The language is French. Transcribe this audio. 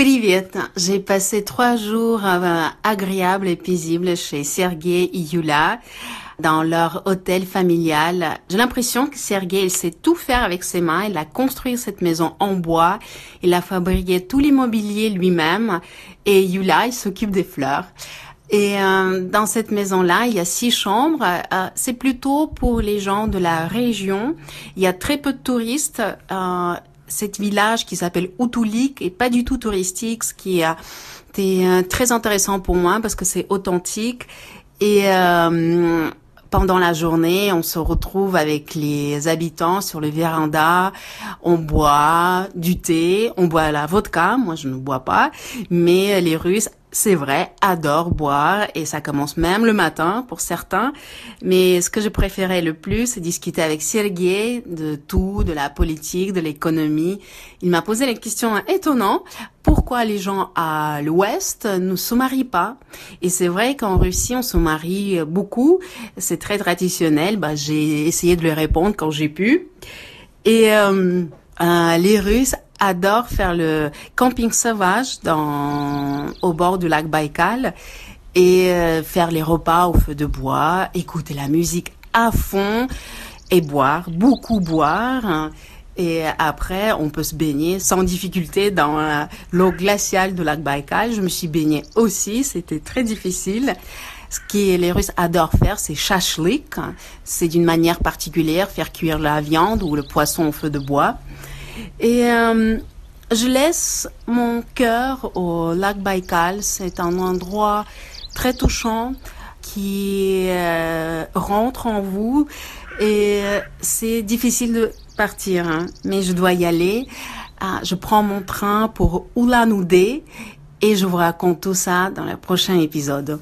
Привет! J'ai passé trois jours euh, agréables et paisibles chez Sergei et Yula dans leur hôtel familial. J'ai l'impression que Sergei, il sait tout faire avec ses mains. Il a construit cette maison en bois. Il a fabriqué tout l'immobilier lui-même. Et Yula, il s'occupe des fleurs. Et euh, dans cette maison-là, il y a six chambres. Euh, c'est plutôt pour les gens de la région. Il y a très peu de touristes. Euh, cet village qui s'appelle Utulik est pas du tout touristique, ce qui a été euh, très intéressant pour moi parce que c'est authentique. Et euh, pendant la journée, on se retrouve avec les habitants sur le véranda, on boit du thé, on boit la vodka, moi je ne bois pas, mais les Russes c'est vrai, adorent boire et ça commence même le matin pour certains. Mais ce que je préférais le plus, c'est discuter avec Sergei de tout, de la politique, de l'économie. Il m'a posé la question étonnante pourquoi les gens à l'ouest ne se marient pas? Et c'est vrai qu'en Russie, on se marie beaucoup. C'est très traditionnel. Bah, j'ai essayé de lui répondre quand j'ai pu. Et euh, euh, les Russes adorent faire le camping sauvage au bord du lac Baïkal et euh, faire les repas au feu de bois, écouter la musique à fond et boire, beaucoup boire. Et après, on peut se baigner sans difficulté dans euh, l'eau glaciale du lac Baïkal. Je me suis baignée aussi, c'était très difficile. Ce que les Russes adorent faire, c'est shashlik. C'est d'une manière particulière, faire cuire la viande ou le poisson au feu de bois. Et euh, je laisse mon cœur au lac Baïkal. C'est un endroit très touchant qui euh, rentre en vous et euh, c'est difficile de partir, hein. mais je dois y aller. Ah, je prends mon train pour Ulan-Ude et je vous raconte tout ça dans le prochain épisode.